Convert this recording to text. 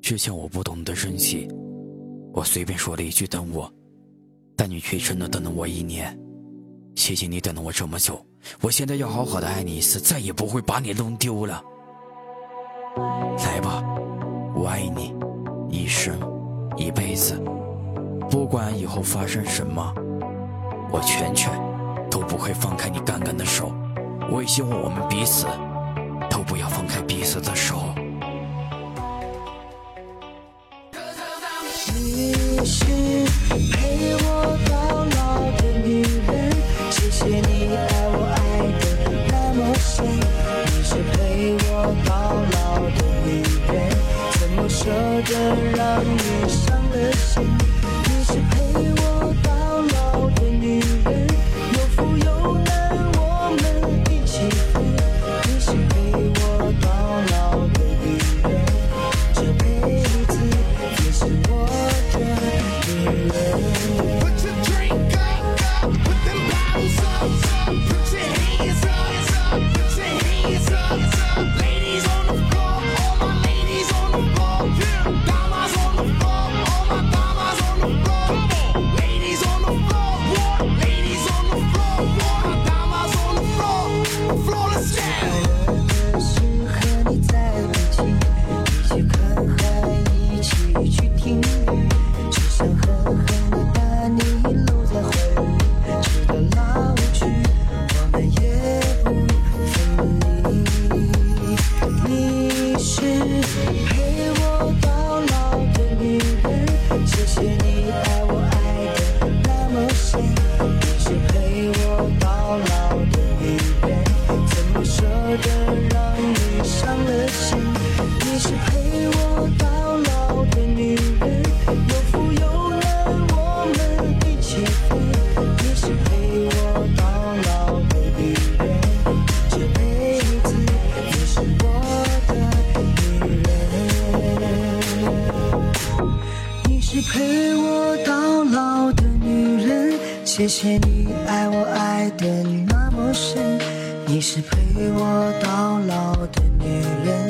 之前我不懂得珍惜，我随便说了一句等我，但你却真的等了我一年。谢谢你等了我这么久，我现在要好好的爱你一次，再也不会把你弄丢了。来吧，我爱你，一生一辈子，不管以后发生什么，我全全都不会放开你干干的手。我也希望我们彼此都不要放开彼此的手。你是陪我到老的女人，谢谢你爱我爱的那么深。你是陪我到老的女人，怎么舍得让你最快乐的事和你在一起一起看海一起去听雨只想狠你把你搂在怀里直到老去我们也不分离你是陪我到老的女人谢谢你爱我爱的那么深你是陪我到老的女么舍得让你伤了心？你是陪我到老的女人，有福有难我们一起分。你是陪我到老的女人，这辈子你是我的女人。你是陪我到老的女人，谢谢你爱我爱的那么深。你是陪我到老的女人，